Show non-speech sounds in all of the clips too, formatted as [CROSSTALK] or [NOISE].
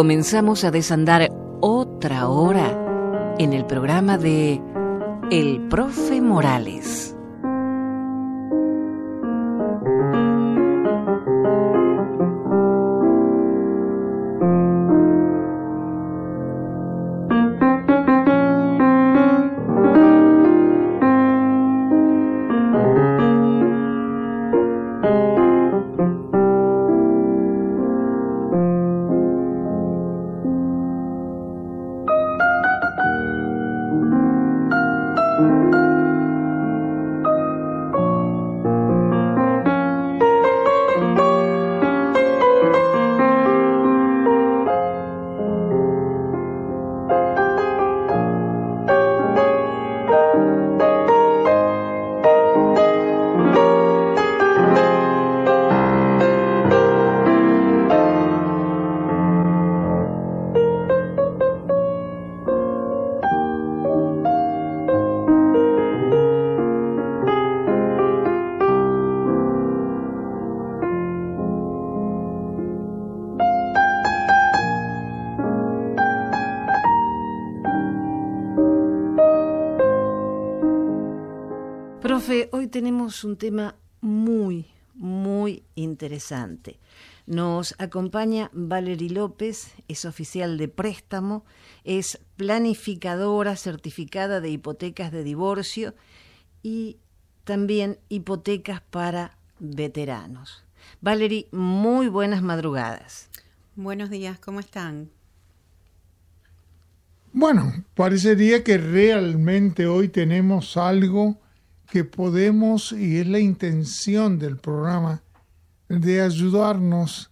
Comenzamos a desandar otra hora en el programa de El Profe Morales. Tenemos un tema muy, muy interesante. Nos acompaña Valerie López, es oficial de préstamo, es planificadora certificada de hipotecas de divorcio y también hipotecas para veteranos. Valerie, muy buenas madrugadas. Buenos días, ¿cómo están? Bueno, parecería que realmente hoy tenemos algo que podemos, y es la intención del programa, de ayudarnos,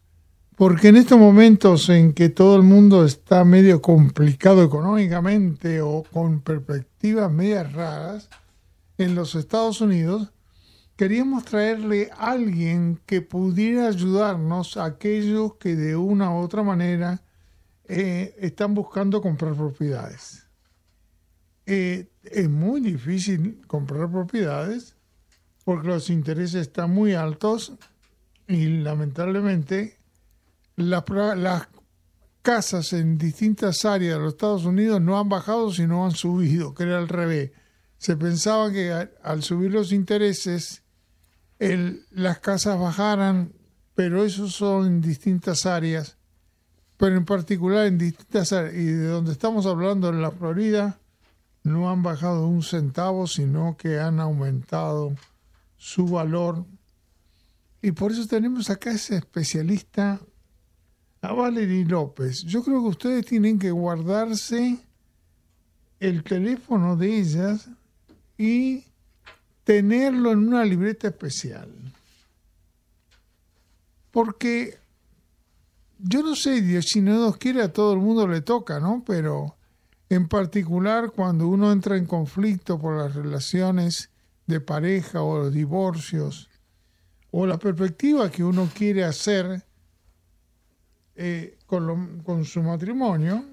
porque en estos momentos en que todo el mundo está medio complicado económicamente o con perspectivas medias raras, en los Estados Unidos, queríamos traerle a alguien que pudiera ayudarnos a aquellos que de una u otra manera eh, están buscando comprar propiedades. Eh, es muy difícil comprar propiedades porque los intereses están muy altos y lamentablemente las, casas en distintas áreas de los Estados Unidos no han bajado sino han subido, que era al revés. Se pensaba que al, subir los intereses las casas bajaran, pero eso son en distintas áreas, pero en particular en distintas áreas. Y de donde estamos hablando en la Florida, no han bajado un centavo, sino que han aumentado su valor. Y por eso tenemos acá ese especialista, a Valerie López. Yo creo que ustedes tienen que guardarse el teléfono de ellas y tenerlo en una libreta especial. Porque yo no sé, Dios, si no nos quiere a todo el mundo le toca, ¿no? Pero en particular cuando uno entra en conflicto por las relaciones de pareja o los divorcios o la perspectiva que uno quiere hacer eh, con, con su matrimonio,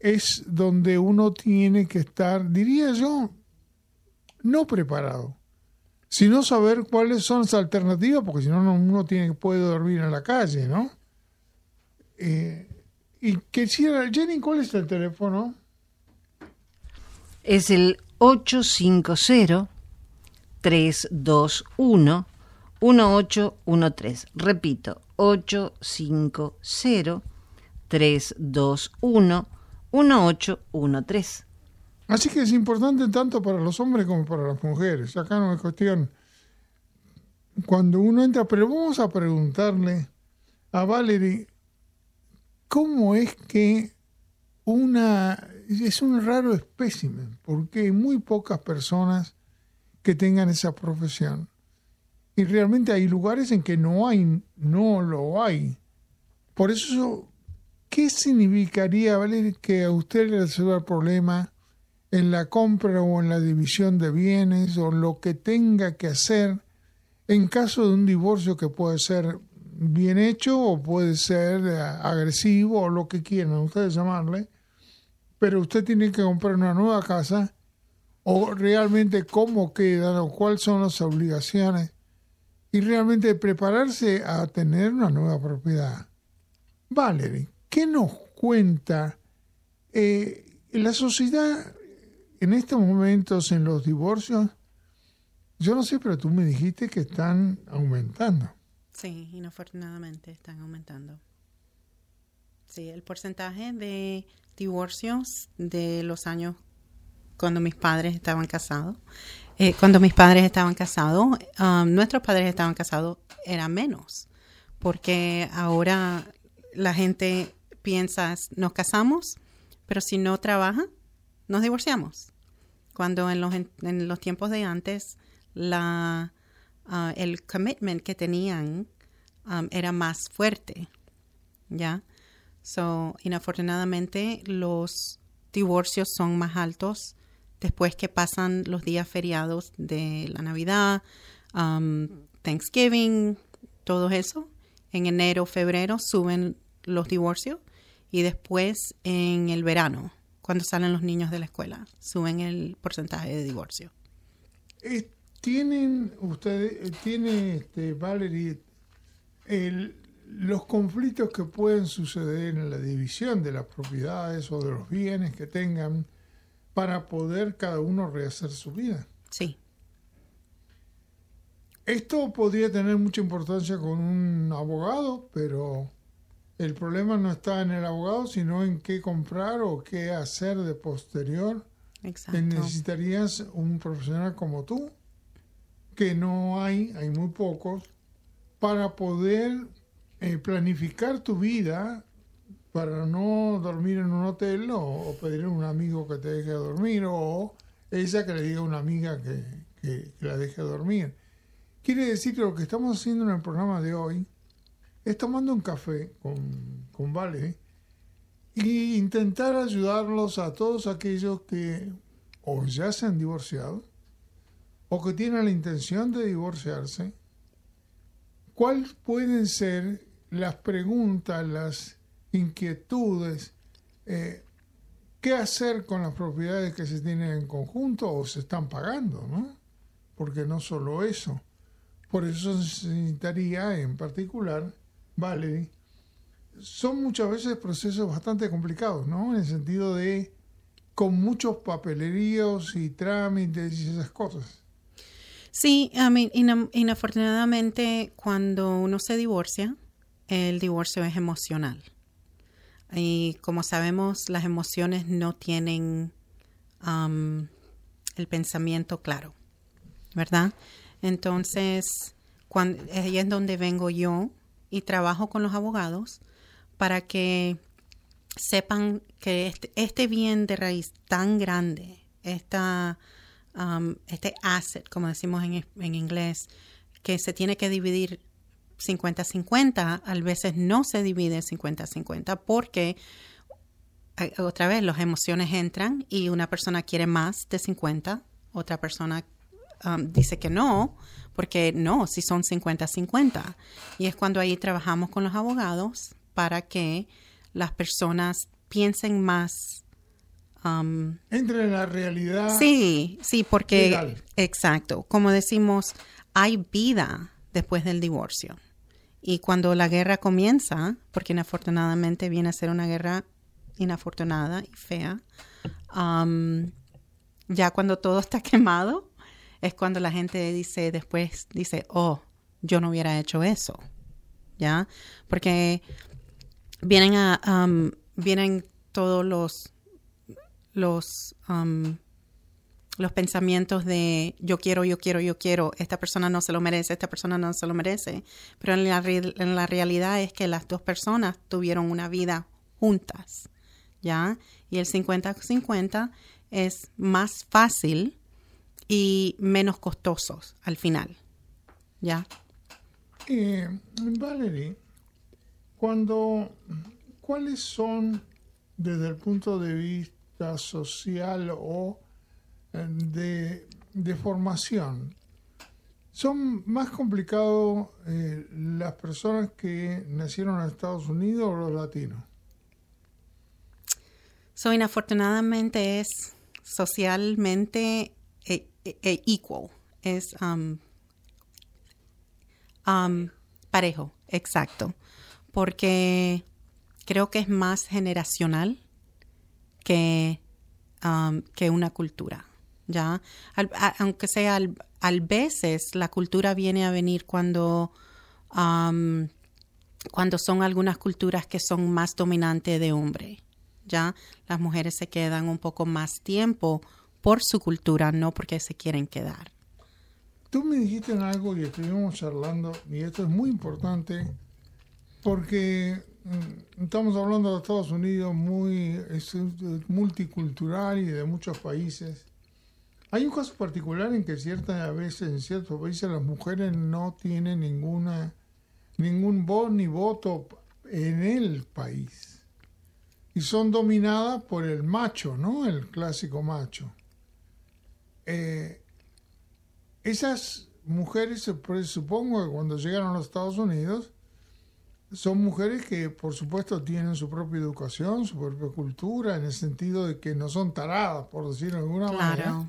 es donde uno tiene que estar, diría yo, no preparado, sino saber cuáles son las alternativas, porque si no uno tiene, puede dormir en la calle, ¿no? Eh, y quisiera, Jenny, ¿cuál es el teléfono? Es el 850-321-1813. Repito, 850-321-1813. Así que es importante tanto para los hombres como para las mujeres. Acá no es cuestión. Cuando uno entra, pero vamos a preguntarle a Valerie cómo es que una es un raro espécimen, porque hay muy pocas personas que tengan esa profesión. Y realmente hay lugares en que no hay, no lo hay. Por eso, ¿qué significaría, Valeria, que a usted le resuelva el problema en la compra o en la división de bienes o lo que tenga que hacer en caso de un divorcio que puede ser bien hecho o puede ser eh, agresivo o lo que quieran ustedes llamarle, pero usted tiene que comprar una nueva casa o realmente cómo quedan o cuáles son las obligaciones y realmente prepararse a tener una nueva propiedad. Valerie, ¿qué nos cuenta eh, la sociedad en estos momentos en los divorcios? Yo no sé, pero tú me dijiste que están aumentando. Sí, inafortunadamente están aumentando. Sí, el porcentaje de divorcios de los años cuando mis padres estaban casados, eh, cuando mis padres estaban casados, um, nuestros padres estaban casados, era menos, porque ahora la gente piensa, nos casamos, pero si no trabaja, nos divorciamos. Cuando en los, en los tiempos de antes, la, uh, el commitment que tenían um, era más fuerte, ¿ya? So, inafortunadamente, los divorcios son más altos después que pasan los días feriados de la Navidad, um, Thanksgiving, todo eso. En enero, febrero suben los divorcios y después en el verano, cuando salen los niños de la escuela, suben el porcentaje de divorcio. Eh, ¿Tienen ustedes, tiene este, Valerie, el, los conflictos que pueden suceder en la división de las propiedades o de los bienes que tengan para poder cada uno rehacer su vida. Sí. Esto podría tener mucha importancia con un abogado, pero el problema no está en el abogado, sino en qué comprar o qué hacer de posterior. Exacto. Necesitarías un profesional como tú, que no hay, hay muy pocos, para poder eh, planificar tu vida para no dormir en un hotel o, pedirle a un amigo que te deje dormir o ella que le diga a una amiga que, que, la deje dormir. Quiere decir que lo que estamos haciendo en el programa de hoy es tomando un café con, con Vale y intentar ayudarlos a todos aquellos que o ya se han divorciado o que tienen la intención de divorciarse ¿Cuáles pueden ser las preguntas, las inquietudes? Eh, ¿Qué hacer con las propiedades que se tienen en conjunto o se están pagando? ¿no? Porque no solo eso. Por eso necesitaría en particular, vale, son muchas veces procesos bastante complicados, ¿no? En el sentido de con muchos papeleríos y trámites y esas cosas. Sí, inafortunadamente cuando uno se divorcia, el divorcio es emocional. Y como sabemos, las emociones no tienen el pensamiento claro, ¿verdad? Entonces, cuando, ahí es donde vengo yo y trabajo con los abogados para que sepan que este, este bien de raíz tan grande, esta Um, este asset, como decimos en, en inglés, que se tiene que dividir 50-50, a veces no se divide 50-50 porque otra vez las emociones entran y una persona quiere más de 50, otra persona um, dice que no, porque no, si son 50-50. Y es cuando ahí trabajamos con los abogados para que las personas piensen más Um, Entre en la realidad. Sí, sí, porque, exacto, como decimos, hay vida después del divorcio. Y cuando la guerra comienza, porque inafortunadamente viene a ser una guerra inafortunada y fea, um, ya cuando todo está [LAUGHS] quemado, es cuando la gente dice después, dice, oh, yo no hubiera hecho eso, ¿ya? Porque vienen a, um, vienen todos los los, um, los pensamientos de yo quiero, yo quiero, yo quiero, esta persona no se lo merece, esta persona no se lo merece. Pero en la, realidad es que las dos personas tuvieron una vida juntas, ¿ya? Y el 50-50 es más fácil y menos costosos al final. ¿Ya? Eh, Valerie, cuando, ¿cuáles son desde el punto de vista social o eh, de, de formación? ¿Son más complicados eh, las personas que nacieron en Estados Unidos o los latinos? So, inafortunadamente es socialmente e, equal, es um, um, parejo, exacto, porque creo que es más generacional que, um, que una cultura, ¿ya? aunque sea al, al, veces la cultura viene a venir cuando, cuando son algunas culturas que son más dominantes de hombre, ya las mujeres se quedan un poco más tiempo por su cultura, no porque se quieren quedar. Tú me dijiste algo y estuvimos charlando, y esto es muy importante, porque estamos hablando de Estados Unidos muy multicultural y de muchos países. Hay un caso particular en que ciertas veces en ciertos países las mujeres no tienen ninguna ningún voz ni voto en el país y son dominadas por el macho, ¿no? El clásico macho. Eh, esas mujeres, supongo que cuando llegaron a los Estados Unidos, son mujeres que por supuesto tienen su propia educación, su propia cultura, en el sentido de que no son taradas, por decirlo de alguna manera.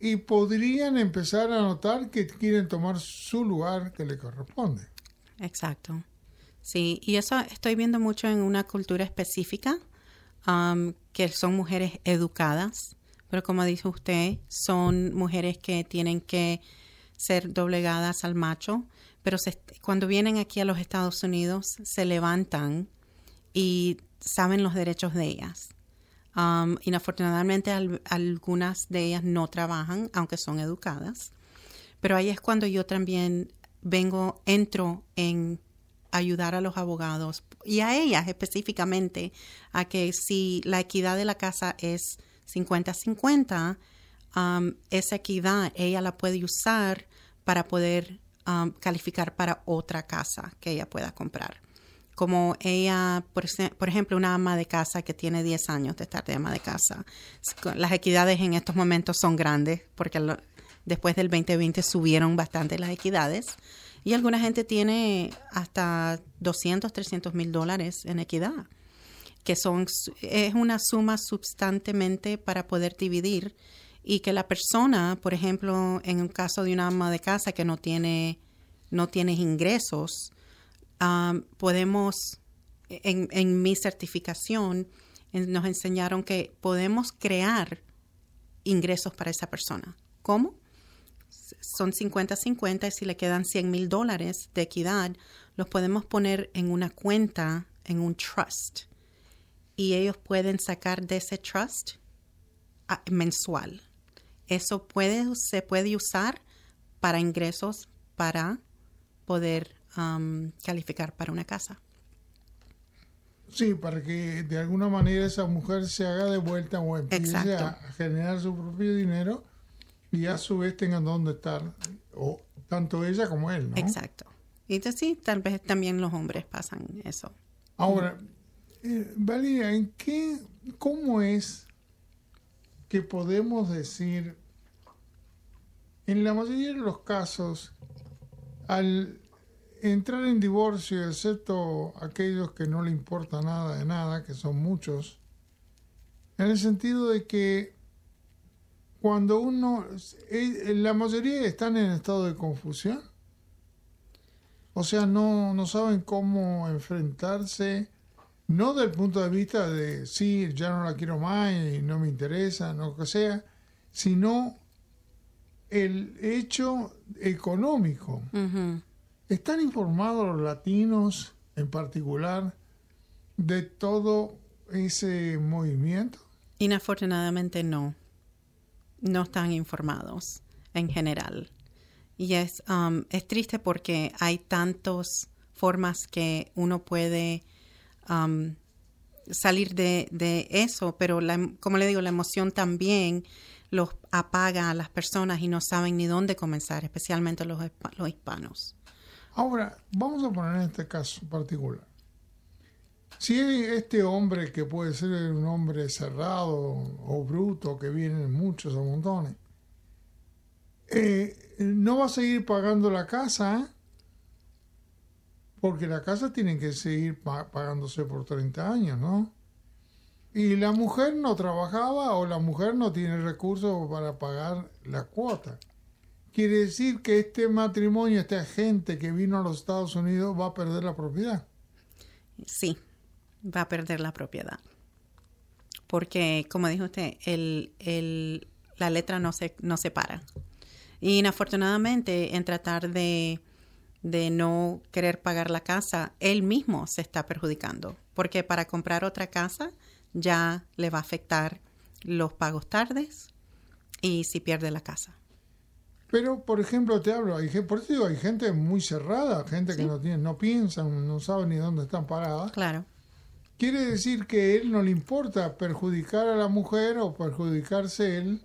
Y podrían empezar a notar que quieren tomar su lugar que le corresponde. Exacto. Sí, y eso estoy viendo mucho en una cultura específica, um, que son mujeres educadas, pero como dice usted, son mujeres que tienen que ser doblegadas al macho, pero cuando vienen aquí a los Estados Unidos se levantan y saben los derechos de ellas. Um, inafortunadamente algunas de ellas no trabajan, aunque son educadas, pero ahí es cuando yo también vengo, entro en ayudar a los abogados y a ellas específicamente a que si la equidad de la casa es 50-50, um, esa equidad ella la puede usar para poder um, calificar para otra casa que ella pueda comprar. Como ella, por, ejemplo, una ama de casa que tiene 10 años de estar de ama de casa. Las equidades en estos momentos son grandes porque después del 2020 subieron bastante las equidades. Y alguna gente tiene hasta 200, 300 mil dólares en equidad, que son, es una suma substantemente para poder dividir y que la persona, por ejemplo, en un caso de una ama de casa que no tiene, no tiene ingresos, podemos, en, mi certificación, nos enseñaron que podemos crear ingresos para esa persona. ¿Cómo? son 50-50 y si le quedan 100 mil dólares de equidad, los podemos poner en una cuenta, en un trust. Y ellos pueden sacar de ese trust ah, mensual. Eso puede, se puede usar para ingresos para poder um, calificar para una casa. Sí, para que de alguna manera esa mujer se haga de vuelta o empiece a generar su propio dinero y a su vez tengan dónde estar, o tanto ella como él, ¿no? Exacto. Y entonces sí, tal vez también los hombres pasan eso. Ahora, eh, Valeria, ¿en qué, cómo es que podemos decir, en la mayoría de los casos, al entrar en divorcio, excepto aquellos que no le importa nada de nada, que son muchos, en el sentido de que cuando uno, eh, la mayoría están en estado de confusión. O sea, no, no saben cómo enfrentarse, no del punto de vista de, sí, ya no la quiero más y no me interesa, no que sea, sino el hecho económico. ¿Están informados los latinos en particular de todo ese movimiento? Inafortunadamente no no están informados en general. Y es, um, es triste porque hay tantas formas que uno puede um, salir de, eso, pero como le digo, la emoción también los apaga a las personas y no saben ni dónde comenzar, especialmente los, los hispanos. Ahora, vamos a poner en este caso particular. Si este hombre, que puede ser un hombre cerrado o bruto, que vienen muchos a montones, eh, no va a seguir pagando la casa, porque la casa tiene que seguir pagándose por 30 años, ¿no? Y la mujer no trabajaba o la mujer no tiene recursos para pagar la cuota. Quiere decir que este matrimonio, esta gente que vino a los Estados Unidos va a perder la propiedad. Sí, va a perder la propiedad. Porque, como dijo usted, el, la letra no se, no se para. Y inafortunadamente, en tratar de, de no querer pagar la casa, él mismo se está perjudicando. Porque para comprar otra casa ya le va a afectar los pagos tardes y si pierde la casa. Pero, por ejemplo, te hablo, hay, por eso digo, hay gente muy cerrada, gente que no tiene, no piensan, no saben ni dónde están paradas. Claro. Quiere decir que él no le importa perjudicar a la mujer o perjudicarse él,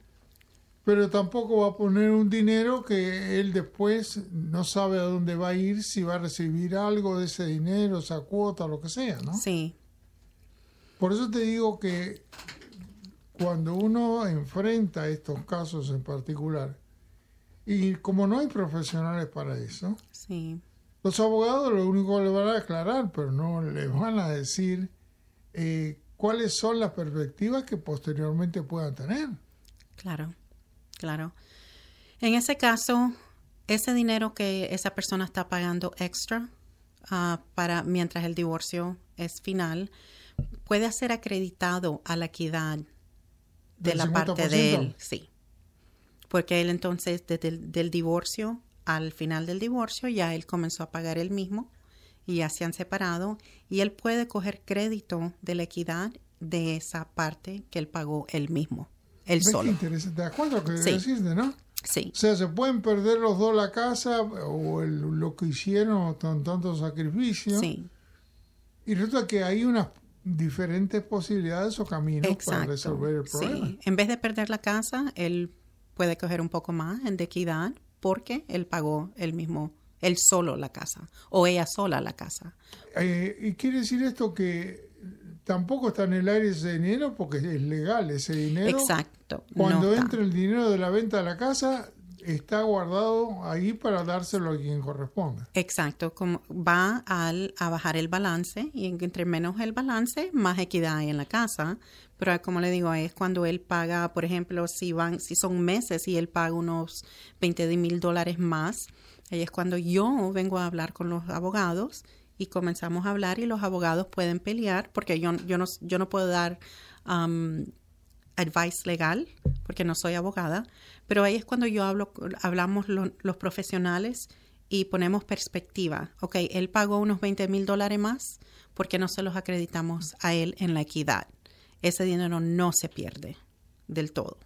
pero tampoco va a poner un dinero que él después no sabe a dónde va a ir, si va a recibir algo de ese dinero, esa cuota, lo que sea, ¿no? Sí. Por eso te digo que cuando uno enfrenta estos casos en particular, y como no hay profesionales para eso, sí. los abogados lo único que le van a aclarar, pero no le van a decir eh, cuáles son las perspectivas que posteriormente puedan tener. Claro, claro. En ese caso, ese dinero que esa persona está pagando extra ah, para mientras el divorcio es final puede ser acreditado a la equidad de la parte de él, sí porque él entonces desde el del divorcio al final del divorcio ya él comenzó a pagar él mismo y ya se han separado y él puede coger crédito de la equidad de esa parte que él pagó él mismo, él solo. interesante. ¿De acuerdo que sí. decirte, no? Sí. O sea, se pueden perder los dos la casa o lo que hicieron con tanto sacrificio. Sí. Y resulta que hay unas diferentes posibilidades o caminos para resolver el problema. Sí. En vez de perder la casa, él puede coger un poco más en de equidad porque él pagó el mismo, él solo la casa o ella sola la casa. Eh, y quiere decir esto que tampoco está en el aire ese dinero porque es legal ese dinero. Exacto. Cuando entra el dinero de la venta de la casa, está guardado ahí para dárselo a quien corresponda. Exacto, como va al, a bajar el balance y entre menos el balance, más equidad hay en la casa. Pero como le digo, es cuando él paga, por ejemplo, si van, si son meses y él paga unos 20 mil dólares más, ahí es cuando yo vengo a hablar con los abogados y comenzamos a hablar y los abogados pueden pelear porque yo, yo, no, yo no puedo dar um, advice legal porque no soy abogada, pero ahí es cuando yo hablo, hablamos los profesionales y ponemos perspectiva. Ok, él pagó unos 20 mil dólares más, porque no se los acreditamos a él en la equidad? Ese dinero no se pierde del todo.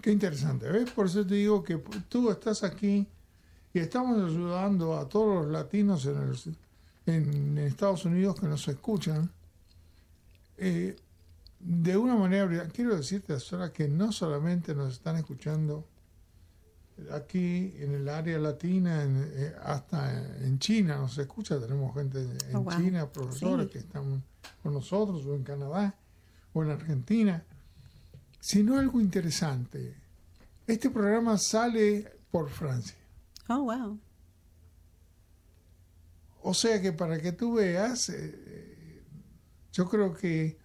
Qué interesante, ¿ves? Por eso te digo que tú estás aquí y estamos ayudando a todos los latinos en, en Estados Unidos que nos escuchan. Eh, de una manera, quiero decirte, Sora, que no solamente nos están escuchando aquí en el área latina, eh, hasta en China nos escucha, tenemos gente en oh, China, profesores que están con nosotros, o en Canadá, o en Argentina, sino algo interesante. Este programa sale por Francia. Oh, wow. O sea que para que tú veas, eh, yo creo que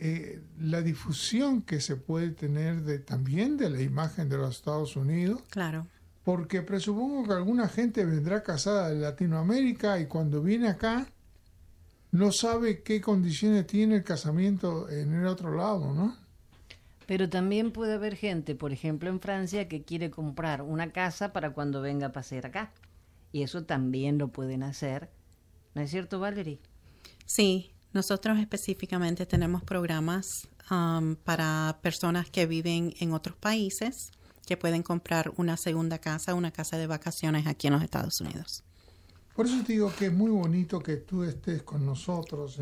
eh, la difusión que se puede tener de, también de la imagen de los Estados Unidos. Claro. Porque presupongo que alguna gente vendrá casada de Latinoamérica y cuando viene acá no sabe qué condiciones tiene el casamiento en el otro lado, ¿no? Pero también puede haber gente, por ejemplo en Francia, que quiere comprar una casa para cuando venga a pasear acá. Y eso también lo pueden hacer. ¿No es cierto, Valerie? Sí, nosotros específicamente tenemos programas um, para personas que viven en otros países que pueden comprar una segunda casa, una casa de vacaciones aquí en los Estados Unidos. Por eso te digo que es muy bonito que tú estés con nosotros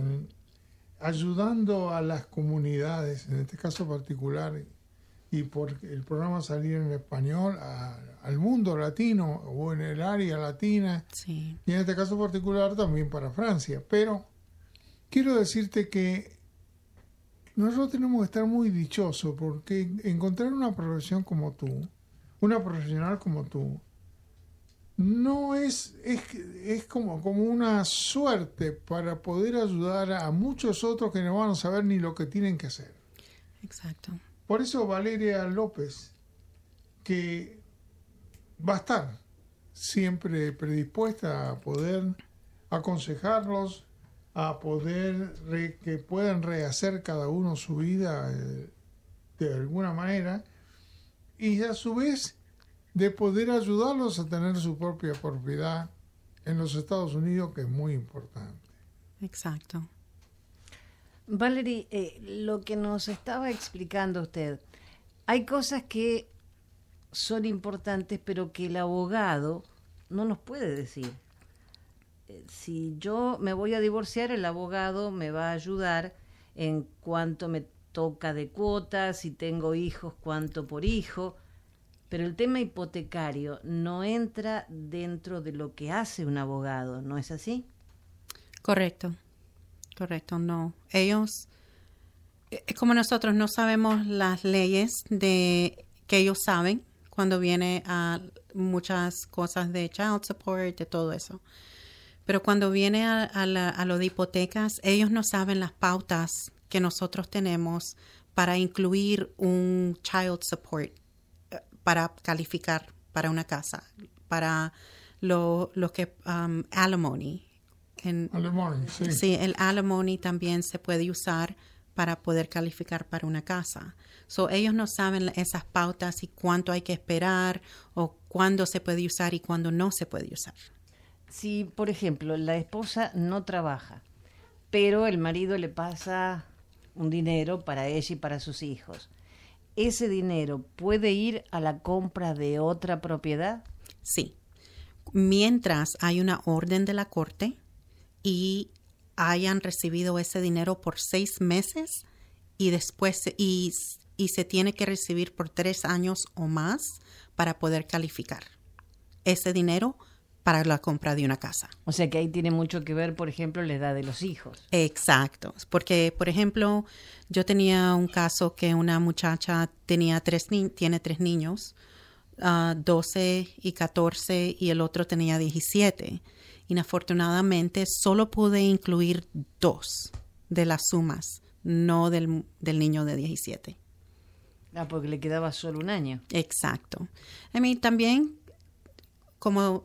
ayudando a las comunidades, en este caso particular, y por el programa salir en español al mundo latino o en el área latina Sí. y en este caso particular también para Francia. Pero quiero decirte que nosotros tenemos que estar muy dichosos porque encontrar una profesión como tú, una profesional como tú, no es, es, es como, como una suerte para poder ayudar a muchos otros que no van a saber ni lo que tienen que hacer. Exacto. Por eso Valeria López, que va a estar siempre predispuesta a poder aconsejarlos, a poder re- que puedan rehacer cada uno su vida eh, de alguna manera, y a su vez de poder ayudarlos a tener su propia propiedad en los Estados Unidos, que es muy importante. Exacto. Valerie, eh, lo que nos estaba explicando usted, hay cosas que son importantes, pero que el abogado no nos puede decir. Eh, Si yo me voy a divorciar, el abogado me va a ayudar en cuánto me toca de cuotas, si tengo hijos, cuánto por hijo, pero el tema hipotecario no entra dentro de lo que hace un abogado, ¿no es así? Correcto. Correcto, no. Ellos, eh, es como nosotros no sabemos las leyes de que ellos saben cuando viene a muchas cosas de child support, de todo eso. Pero cuando viene a, a la- a lo de hipotecas, ellos no saben las pautas que nosotros tenemos para incluir un child support eh, para calificar para una casa, para lo, lo que um, alimony. En, Alemán, sí. Sí, el alimony también se puede usar para poder calificar para una casa. So, ellos no saben esas pautas y cuánto hay que esperar o cuándo se puede usar y cuándo no se puede usar. Si, por ejemplo, la esposa no trabaja, pero el marido le pasa un dinero para ella y para sus hijos, ¿ese dinero puede ir a la compra de otra propiedad? Sí. Mientras hay una orden de la corte y hayan recibido ese dinero por seis meses y después y se tiene que recibir por tres años o más para poder calificar ese dinero para la compra de una casa. O sea que ahí tiene mucho que ver, por ejemplo, la edad de los hijos. Exacto, porque por ejemplo, yo tenía un caso que una muchacha tenía tres ni- tiene tres niños, ah, 12 y 14 y el otro tenía 17. Inafortunadamente solo pude incluir dos de las sumas, no del, del niño de 17. Ah, porque le quedaba solo un año. Exacto. A mí también, como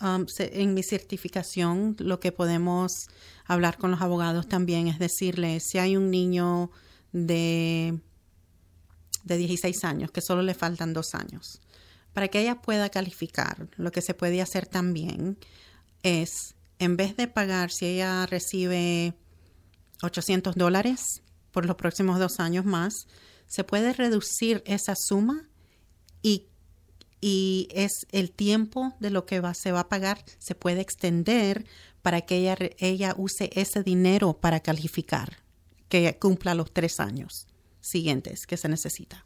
um, en mi certificación, lo que podemos hablar con los abogados también es decirle, si hay un niño de, de 16 años, que solo le faltan dos años, para que ella pueda calificar, lo que se puede hacer también es, en vez de pagar, si ella recibe 800 dólares por los próximos dos años más, se puede reducir esa suma y, y es el tiempo de lo que va, se va a pagar, se puede extender para que ella, ella use ese dinero para calificar, que cumpla los tres años siguientes que se necesita.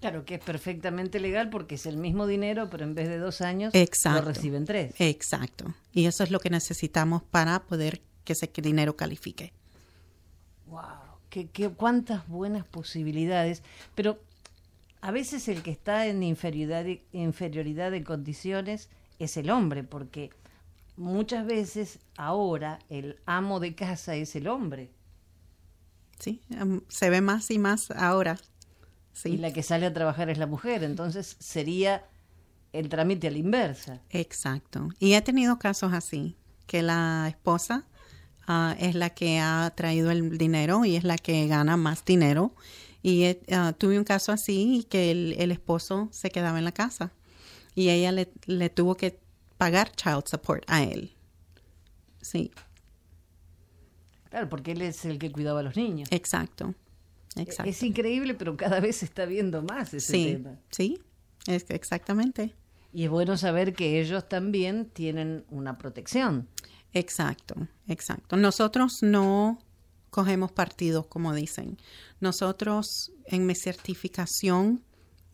Claro que es perfectamente legal porque es el mismo dinero, pero en vez de dos años Exacto. lo reciben tres. Exacto. Y eso es lo que necesitamos para poder que ese dinero califique. Wow, qué- cuántas buenas posibilidades. Pero a veces el que está en inferioridad, de- inferioridad de condiciones es el hombre, porque muchas veces ahora el amo de casa es el hombre Sí, se ve más y más ahora. Sí. y la que sale a trabajar es la mujer. Entonces sería el trámite a la inversa. Exacto. Y he tenido casos así, que la esposa ah, es la que ha traído el dinero y es la que gana más dinero. Y ah, tuve un caso así que el, el esposo se quedaba en la casa y ella le, le tuvo que pagar child support a él. Sí, Claro, porque él es el que cuidaba a los niños. exacto. Exacto. Es increíble, pero cada vez se está viendo más ese sí, tema. sí, es exactamente. Y es bueno saber que ellos también tienen una protección. Exacto, exacto. Nosotros no cogemos partidos, como dicen. Nosotros en mi certificación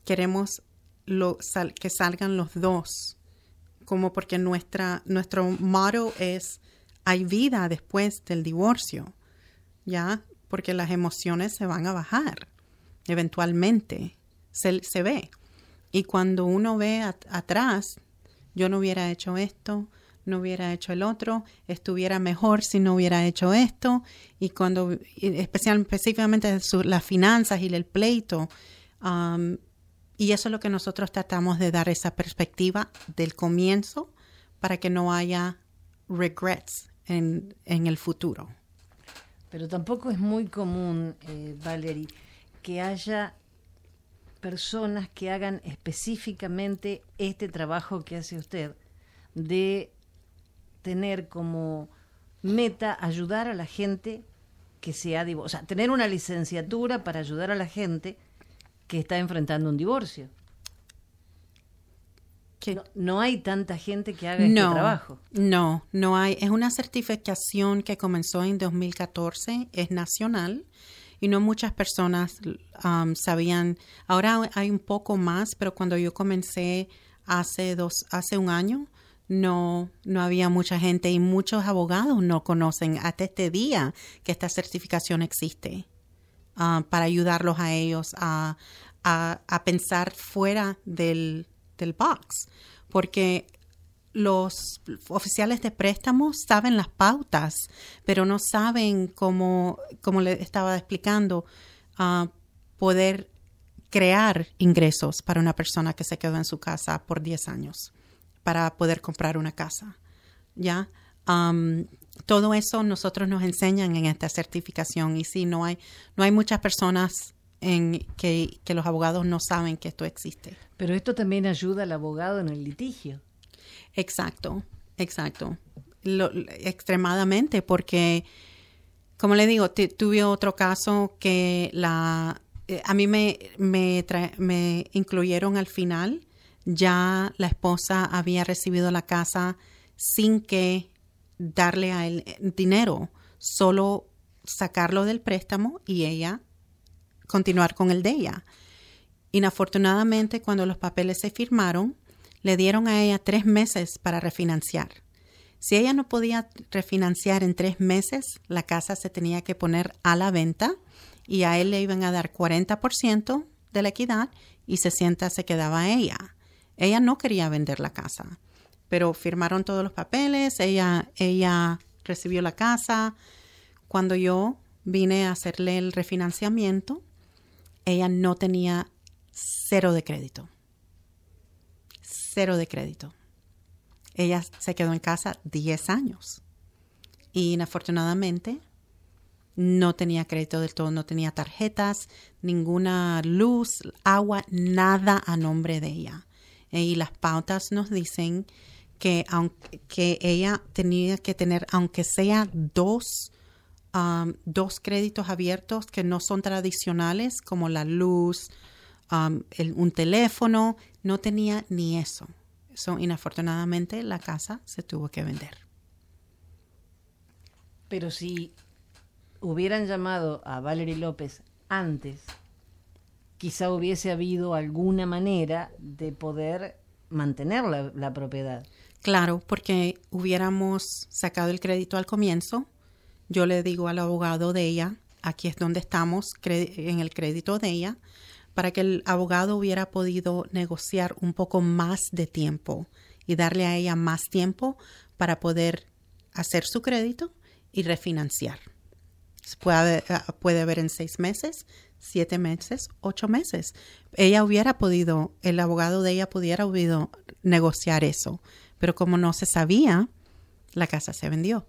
queremos lo, que salgan los dos, como porque nuestra, nuestro motto es hay vida después del divorcio, ¿ya? Porque las emociones se van a bajar, eventualmente, se, se ve. Y cuando uno ve atrás, yo no hubiera hecho esto, no hubiera hecho el otro, estuviera mejor si no hubiera hecho esto, y cuando, especial, específicamente las finanzas y el pleito, y eso es lo que nosotros tratamos de dar esa perspectiva del comienzo para que no haya regrets en, el futuro. Pero tampoco es muy común, eh, Valerie, que haya personas que hagan específicamente este trabajo que hace usted de tener como meta ayudar a la gente que se ha divorciado, o sea, tener una licenciatura para ayudar a la gente que está enfrentando un divorcio. No, no, hay tanta gente que haga este trabajo. No, no hay. Es una certificación que comenzó en 2014, es nacional y no muchas personas um, sabían. Ahora hay un poco más, pero cuando yo comencé hace dos, hace un año, no, no había mucha gente y muchos abogados no conocen hasta este día que esta certificación existe uh, para ayudarlos a ellos a, a, pensar fuera del, del box, porque los oficiales de préstamos saben las pautas, pero no saben cómo, como le estaba explicando, uh, poder crear ingresos para una persona que se quedó en su casa por 10 años para poder comprar una casa. ¿Ya? Um, todo eso nosotros nos enseñan en esta certificación y sí, no hay, no hay muchas personas en que, que los abogados no saben que esto existe. Pero esto también ayuda al abogado en el litigio. Exacto, exacto. extremadamente, porque, como le digo, tuve otro caso que la, eh, a mí me, me, me incluyeron al final ya la esposa había recibido la casa sin que darle a él dinero, solo sacarlo del préstamo y ella continuar con el de ella. Inafortunadamente, cuando los papeles se firmaron, le dieron a ella tres meses para refinanciar. Si ella no podía refinanciar en tres meses, la casa se tenía que poner a la venta y a él le iban a dar 40% de la equidad y 60 se quedaba ella. Ella no quería vender la casa, pero firmaron todos los papeles, ella, ella recibió la casa. Cuando yo vine a hacerle el refinanciamiento, ella no tenía cero de crédito. Cero de crédito. Ella se quedó en casa 10 años. Y inafortunadamente no tenía crédito del todo, no tenía tarjetas, ninguna luz, agua, nada a nombre de ella. Eh, y las pautas nos dicen que, aunque ella tenía que tener, aunque sea dos, um, dos créditos abiertos que no son tradicionales, como la luz, um, un teléfono, no tenía ni eso. So, inafortunadamente, la casa se tuvo que vender. Pero si hubieran llamado a Valerie López antes quizá hubiese habido alguna manera de poder mantener la, propiedad. Claro, porque hubiéramos sacado el crédito al comienzo. Yo le digo al abogado de ella, aquí es donde estamos, en el crédito de ella, para que el abogado hubiera podido negociar un poco más de tiempo y darle a ella más tiempo para poder hacer su crédito y refinanciar. Puede, puede haber en seis meses, siete meses, ocho meses. Ella hubiera podido, el abogado de ella pudiera podido negociar eso, pero como no se sabía, la casa se vendió.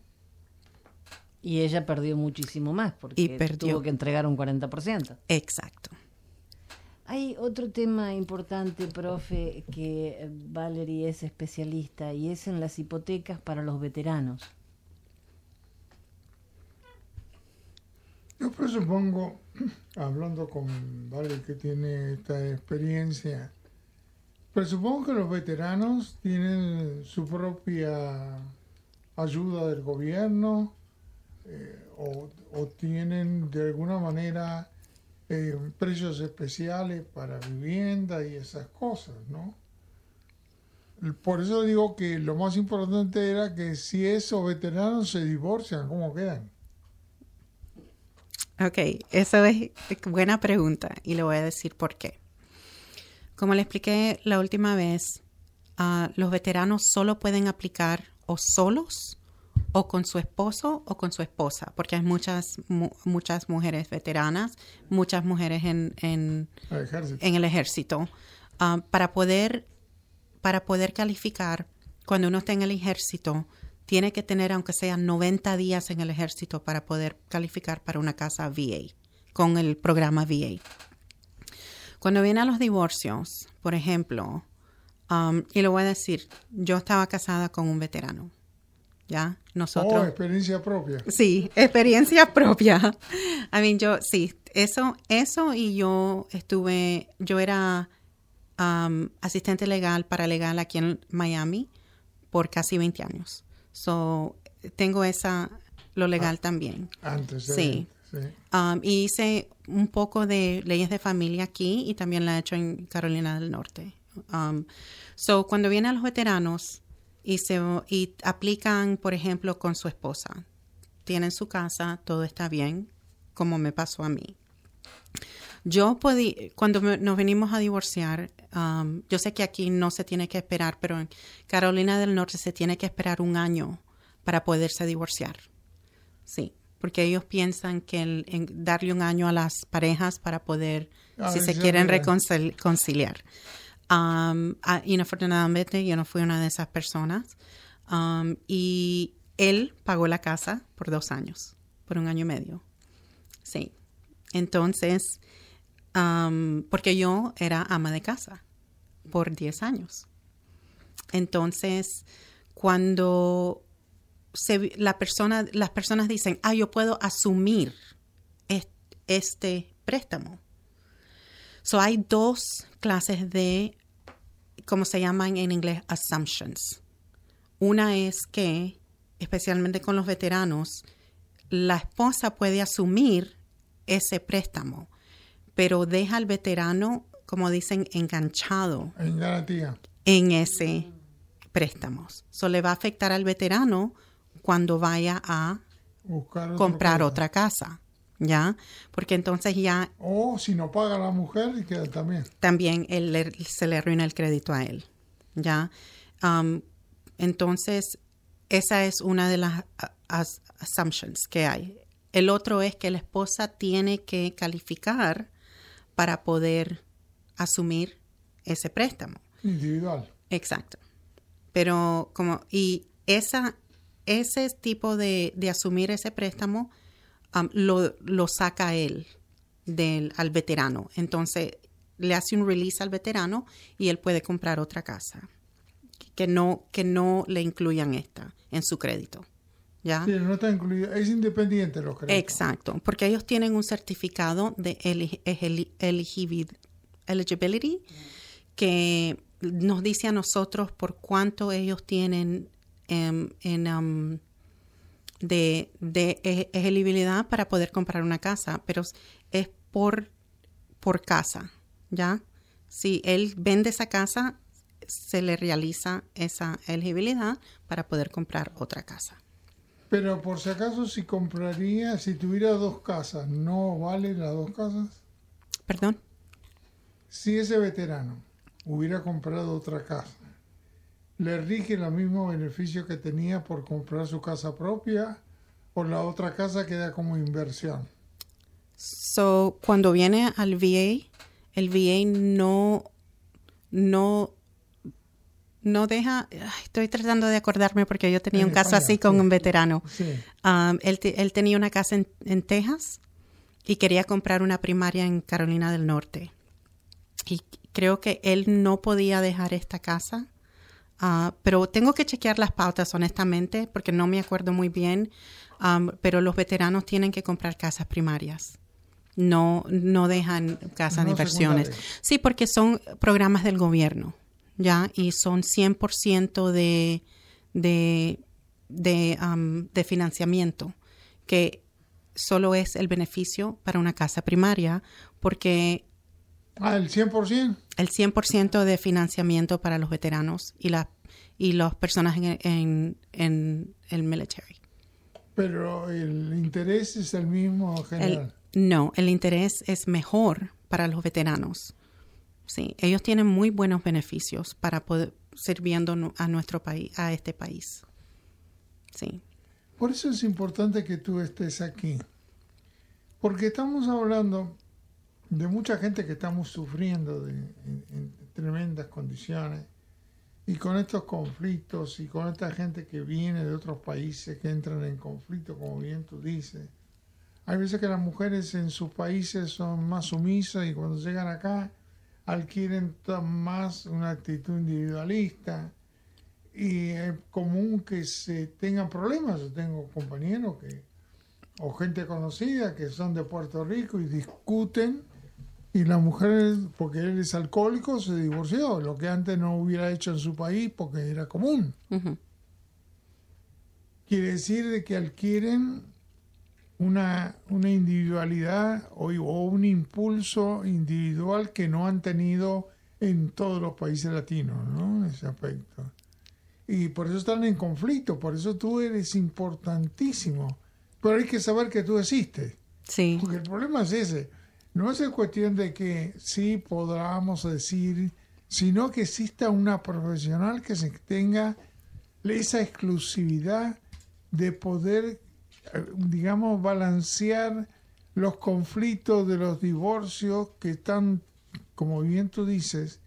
Y ella perdió muchísimo más porque y perdió. tuvo que entregar un 40%. Exacto. Hay otro tema importante, profe, que Valerie es especialista y es en las hipotecas para los veteranos. Yo presupongo, hablando con Vale que tiene esta experiencia, presupongo que los veteranos tienen su propia ayuda del gobierno, eh, o, o tienen de alguna manera eh, precios especiales para vivienda y esas cosas, ¿no? Por eso digo que lo más importante era que si esos veteranos se divorcian, ¿cómo quedan? Ok, eso es buena pregunta y le voy a decir por qué. Como le expliqué la última vez, ah, los veteranos solo pueden aplicar o solos o con su esposo o con su esposa, porque hay muchas muchas mujeres veteranas, muchas mujeres en, en, el ejército, ah, para poder para poder calificar cuando uno está en el ejército tiene que tener aunque sea 90 días en el ejército para poder calificar para una casa VA con el programa VA. Cuando viene a los divorcios, por ejemplo, um, y lo voy a decir, yo estaba casada con un veterano. ¿Ya? Nosotros. Oh, experiencia propia. Sí, experiencia propia. [LAUGHS] I mean, yo, sí, eso, eso y yo estuve, yo era um, asistente legal, paralegal aquí en Miami por casi 20 años. So, tengo esa, lo legal ah, también. Antes Sí. Um, y hice un poco de leyes de familia aquí y también la he hecho en Carolina del Norte. Um, so, cuando vienen los veteranos y, se, y aplican, por ejemplo, con su esposa, tienen su casa, todo está bien, como me pasó a mí. Yo podí, cuando nos venimos a divorciar, um, yo sé que aquí no se tiene que esperar, pero en Carolina del Norte se tiene que esperar un año para poderse divorciar. Sí, porque ellos piensan que el, darle un año a las parejas para poder, ah, si se quieren reconciliar. Um, inafortunadamente yo no fui una de esas personas. Um, y él pagó la casa por dos años, por un año y medio. Sí. Entonces, porque yo era ama de casa por 10 años. Entonces, cuando la persona, las personas dicen, ah, yo puedo asumir este préstamo. So, hay dos clases de, como se llaman en inglés, assumptions. Una es que, especialmente con los veteranos, la esposa puede asumir ese préstamo pero deja al veterano, como dicen, enganchado en ese préstamo. Eso le va a afectar al veterano cuando vaya a comprar otra casa. ¿Ya? Porque entonces ya... O si no paga la mujer, queda también. También se le arruina el crédito a él. ¿Ya? Um, entonces, esa es una de las assumptions que hay. El otro es que la esposa tiene que calificar para poder asumir ese préstamo. Individual. Exacto. Pero como, y esa, ese tipo de, asumir ese préstamo um, lo, lo, saca él del, al veterano. Entonces le hace un release al veterano y él puede comprar otra casa que no, que no le incluyan esta en su crédito. ¿Ya? Sí, no está incluido, es independiente los créditos. Exacto, porque ellos tienen un certificado de eligibility que nos dice a nosotros por cuánto ellos tienen em, en, um, de, de e, elegibilidad para poder comprar una casa, pero es por, por casa, ¿ya? Si él vende esa casa, se le realiza esa elegibilidad para poder comprar otra casa. Pero por si acaso, si compraría, si tuviera dos casas, ¿no vale las dos casas? Perdón. Si ese veterano hubiera comprado otra casa, ¿le rige los mismos beneficios que tenía por comprar su casa propia o la otra casa queda como inversión? So, cuando viene al VA, el VA no, no no deja, estoy tratando de acordarme porque yo tenía un caso así con un veterano. Um, él, tenía una casa en, Texas y quería comprar una primaria en Carolina del Norte. Y creo que él no podía dejar esta casa, uh, pero tengo que chequear las pautas honestamente porque no me acuerdo muy bien, um, pero los veteranos tienen que comprar casas primarias. No, no dejan casas de inversiones. Sí, porque son programas del gobierno. ¿Ya? Y son 100% de, de, de, de financiamiento que solo es el beneficio para una casa primaria, porque Ah, el 100%. el 100% de financiamiento para los veteranos y, la, y las personas en, en, en el military. Pero el interés es el mismo El- general. no, el interés es mejor para los veteranos. Sí, ellos tienen muy buenos beneficios para poder sirviendo a nuestro país, a este país. Sí, Por eso es importante que tú estés aquí. Porque estamos hablando de mucha gente que estamos sufriendo de, en tremendas condiciones. Y con estos conflictos y con esta gente que viene de otros países que entran en conflicto, como bien tú dices. Hay veces que las mujeres en sus países son más sumisas y cuando llegan acá adquieren más una actitud individualista y es común que se tengan problemas. Yo tengo compañeros que o gente conocida que son de Puerto Rico y discuten y la mujer, porque él es alcohólico, se divorció, lo que antes no hubiera hecho en su país porque era común. Quiere decir de que adquieren una, una individualidad o, o un impulso individual que no han tenido en todos los países latinos, ¿no? En ese aspecto. Y por eso están en conflicto, por eso tú eres importantísimo. Pero hay que saber que tú existes. sí, Porque el problema es ese. No es cuestión de que sí podamos decir, sino que exista una profesional que se tenga esa exclusividad de poder, digamos, balancear los conflictos de los divorcios que están, como bien tú dices,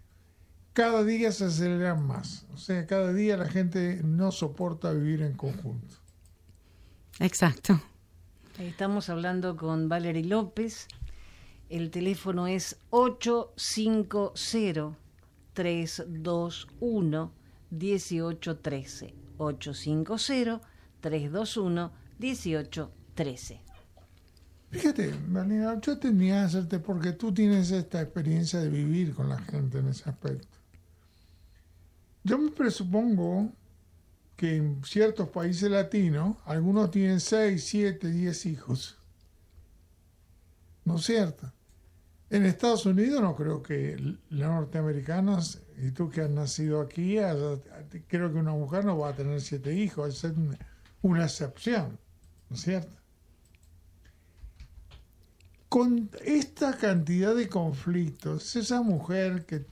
cada día se aceleran más. O sea, cada día la gente no soporta vivir en conjunto. exacto. Estamos hablando con Valerie López. El teléfono es 850-321-1813. 850-321-1813. Fíjate, Vanina, yo tenía que hacerte porque tú tienes esta experiencia de vivir con la gente en ese aspecto. Yo me presupongo que en ciertos países latinos, algunos tienen 6, 7, 10 hijos. ¿No es cierto? En Estados Unidos no creo que las norteamericanas, y tú que has nacido aquí, creo que una mujer no va a tener siete hijos, es una excepción, ¿no es cierto? con esta cantidad de conflictos, esa mujer que,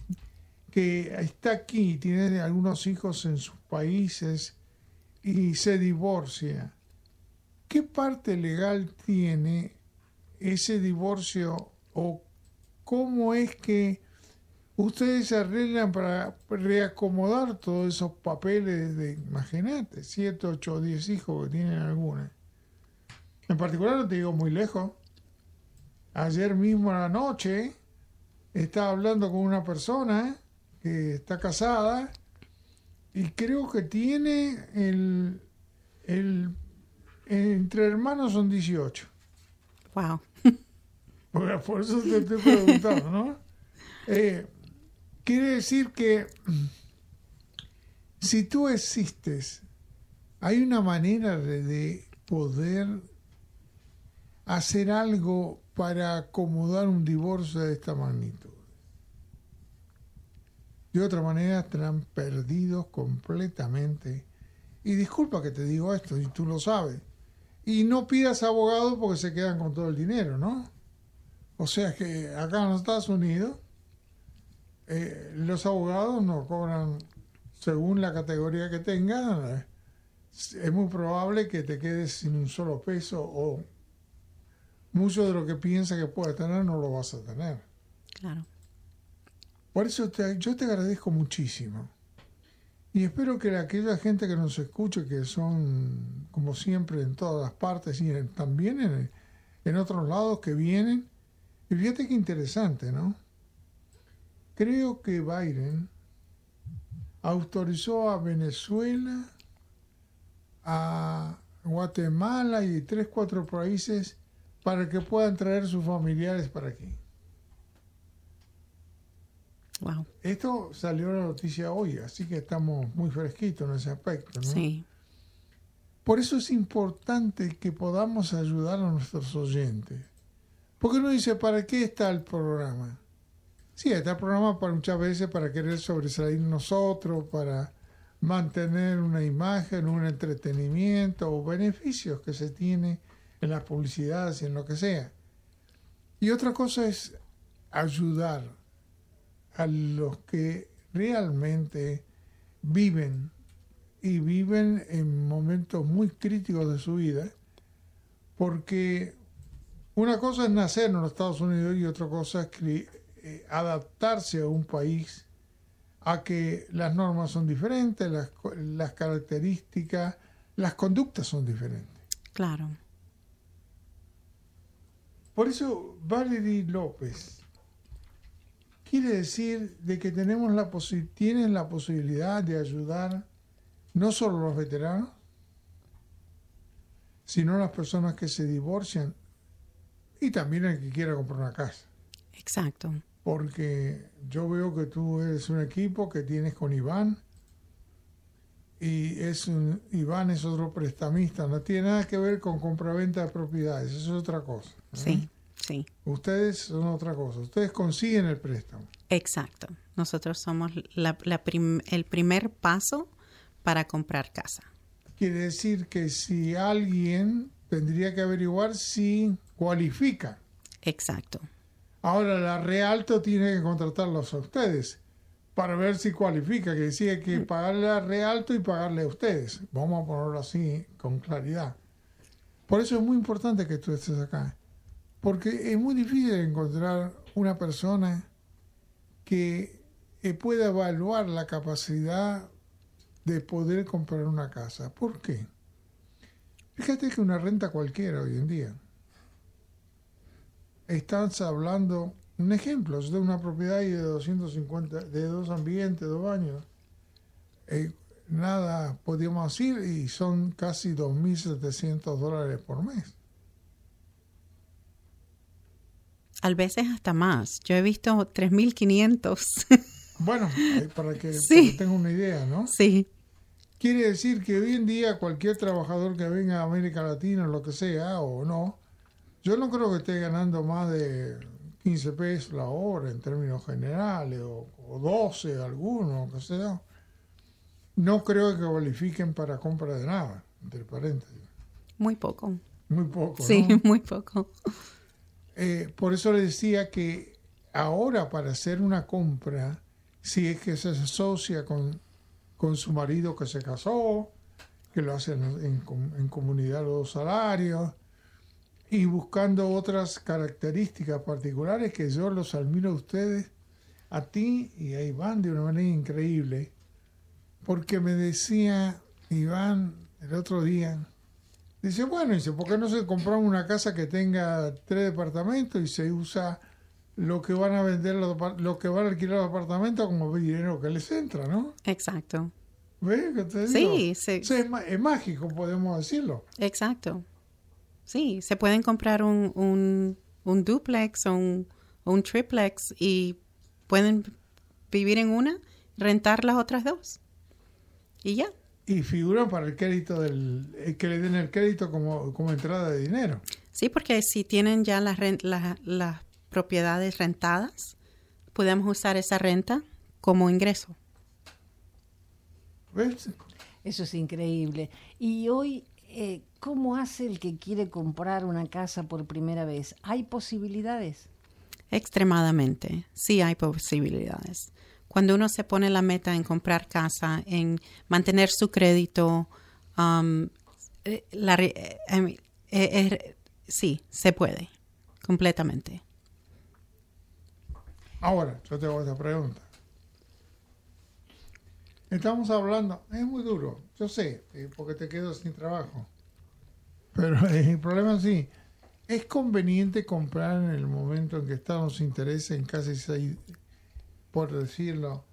que está aquí, tiene algunos hijos en sus países y se divorcia, ¿qué parte legal tiene ese divorcio o cómo es que ustedes se arreglan para reacomodar todos esos papeles de, imagínate, 7, 8 o 10 hijos que tienen algunas? En particular, no te digo muy lejos. Ayer mismo a la noche estaba hablando con una persona que está casada y creo que tiene el, el entre hermanos son 18. Wow. [LAUGHS] Por, por eso te estoy preguntando, ¿no? [LAUGHS] Eh, quiere decir que [CLEARS THROAT] si tú existes, hay una manera de, de poder hacer algo para acomodar un divorcio de esta magnitud. De otra manera estarán perdidos completamente. Y disculpa que te digo esto, y tú lo sabes. Y no pidas abogado porque se quedan con todo el dinero, ¿no? O sea que acá en los Estados Unidos eh, los abogados no cobran según la categoría que tengan. Es muy probable que te quedes sin un solo peso o mucho de lo que piensas que puedes tener no lo vas a tener. Claro. Por eso te- yo te agradezco muchísimo. Y espero que aquella gente que nos escuche, que son como siempre en todas las partes y en- también en, en otros lados que vienen, y fíjate qué interesante, ¿no? Creo que Biden autorizó a Venezuela, a Guatemala y tres, cuatro países para que puedan traer sus familiares para aquí. Wow. Esto salió la noticia hoy, así que estamos muy fresquitos en ese aspecto, ¿no? Sí. Por eso es importante que podamos ayudar a nuestros oyentes. Porque uno dice, ¿para qué está el programa? Sí, está el programa para muchas veces para querer sobresalir nosotros, para mantener una imagen, un entretenimiento o beneficios que se tiene en las publicidades y en lo que sea. Y otra cosa es ayudar a los que realmente viven y viven en momentos muy críticos de su vida, porque una cosa es nacer en los Estados Unidos y otra cosa es eh, adaptarse a un país a que las normas son diferentes, las, las características, las conductas son diferentes. Claro. Por eso Valerie López quiere decir de que tenemos la tienen la posibilidad de ayudar no solo a los veteranos, sino a las personas que se divorcian y también el que quiera comprar una casa. Exacto. Porque yo veo que tú eres un equipo que tienes con Iván y es un, Iván es otro prestamista, no tiene nada que ver con compraventa de propiedades, eso es otra cosa. Sí, sí. Ustedes son otra cosa, ustedes consiguen el préstamo. Exacto, nosotros somos la, el primer paso para comprar casa. Quiere decir que si alguien tendría que averiguar si cualifica. Exacto. Ahora la Realto tiene que contratarlos a ustedes para ver si cualifica, que decía que mm. pagarle a Realto y pagarle a ustedes. Vamos a ponerlo así con claridad. Por eso es muy importante que tú estés acá, porque es muy difícil encontrar una persona que eh, pueda evaluar la capacidad de poder comprar una casa. ¿Por qué? Fíjate que una renta cualquiera hoy en día. Estás hablando, un ejemplo, de una propiedad de 250, de dos ambientes, dos baños. Eh, nada, podríamos decir, y son casi 2.700 dólares por mes. A veces hasta más. Yo he visto 3.500. [LAUGHS] Bueno, para que, sí. tenga una idea, ¿no? Sí. Quiere decir que hoy en día cualquier trabajador que venga a América Latina, lo que sea, o no, yo no creo que esté ganando más de 15 pesos la hora en términos generales, o, 12 algunos, que sea. No creo que cualifiquen para compra de nada, entre paréntesis. Muy poco. Muy poco. Sí, [LAUGHS] muy poco. Eh, por eso le decía que ahora para hacer una compra si es que se asocia con, con su marido que se casó, que lo hacen en, en comunidad los dos salarios, y buscando otras características particulares que yo los admiro a ustedes, a ti y a Iván de una manera increíble, porque me decía Iván el otro día, dice, bueno, dice, ¿por qué no se compramos una casa que tenga tres departamentos y se usa lo que van a vender, lo, que van a alquilar los apartamentos como dinero que les entra, ¿no? Exacto. ¿Ves te digo? Sí, sí. es, mágico, podemos decirlo. Exacto. Sí, se pueden comprar un, un, un duplex o un, un, triplex y pueden vivir en una, rentar las otras dos. Y ya. Y figuran para el crédito del, eh, que le den el crédito como, como entrada de dinero. Sí, porque si tienen ya las, las, las propiedades rentadas, podemos usar esa renta como ingreso. Eso es increíble. Y hoy, eh, ¿cómo hace el que quiere comprar una casa por primera vez? ¿Hay posibilidades? Extremadamente, sí hay posibilidades. Cuando uno se pone la meta en comprar casa, en mantener su crédito, um, eh, la, eh, sí, se puede, completamente. Ahora, yo te hago esta pregunta. Estamos hablando, es muy duro, yo sé, eh, porque te quedo sin trabajo. Pero [LAUGHS] el problema es sí, es conveniente comprar en el momento en que están los intereses en casi seis, por decirlo,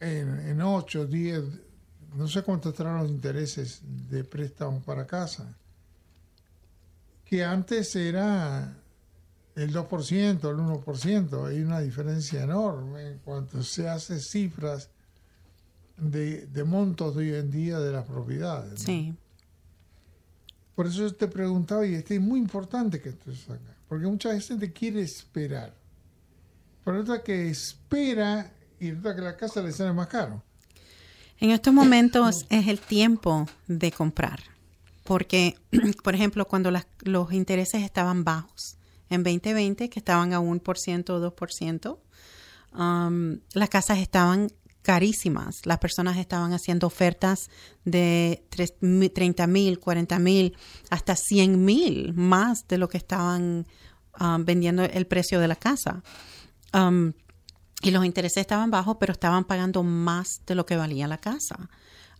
en, en 8, 10, no sé cuántos estarán los intereses de préstamo para casa. Que antes era el 2%, el 1%, hay una diferencia enorme en cuanto se hace cifras de, de montos de hoy en día de las propiedades. Sí. Por eso yo te preguntaba, y este es muy importante que estés acá, porque mucha gente quiere esperar. Pero otra que espera y otra que la casa le sale más caro. En estos momentos es el tiempo de comprar, porque, [CLEARS THROAT] por ejemplo, cuando los intereses estaban bajos, en 2020, que estaban a 1% o 2%, um, las casas estaban carísimas. Las personas estaban haciendo ofertas de tres mi- 30 mil, 40 mil, hasta 100 mil más de lo que estaban um, vendiendo el precio de la casa. Um, y los intereses estaban bajos, pero estaban pagando más de lo que valía la casa.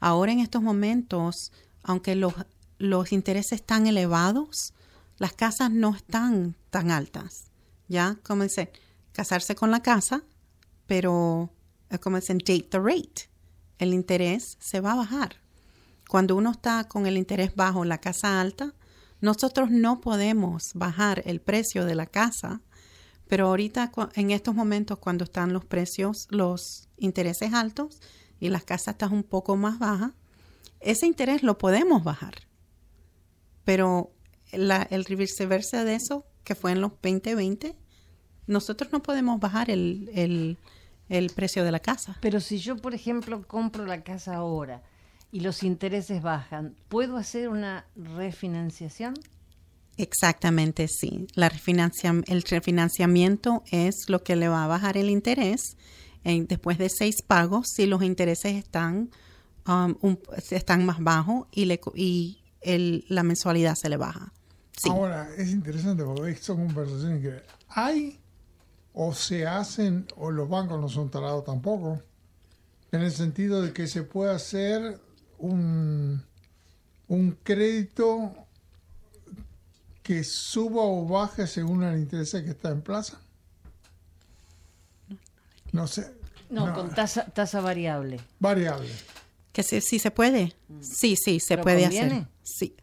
Ahora en estos momentos, aunque los, los intereses están elevados, las casas no están tan altas. ¿Ya? Como dicen, casarse con la casa, pero es como dicen, date the rate. El interés se va a bajar. Cuando uno está con el interés bajo la casa alta, nosotros no podemos bajar el precio de la casa pero ahorita, en estos momentos, cuando están los precios, los intereses altos y las casas están un poco más bajas, ese interés lo podemos bajar. Pero la, el viceversa de eso, que fue en los 2020, nosotros no podemos bajar el, el precio de la casa. Pero si yo, por ejemplo, compro la casa ahora y los intereses bajan, ¿puedo hacer una refinanciación? Exactamente, sí. La refinancia- el refinanciamiento es lo que le va a bajar el interés en- después de seis pagos si los intereses están, um, están más bajos y, le, y el- la mensualidad se le baja. Sí. Ahora, es interesante porque son conversaciones que hay o se hacen, o los bancos no son tarados tampoco, en el sentido de que se puede hacer un, un crédito que suba o baje según el interés que está en plaza. No sé. No, con tasa, tasa variable. Variable. Que sí, sí se puede. Sí, sí, se ¿Pero puede conviene? hacer. Sí.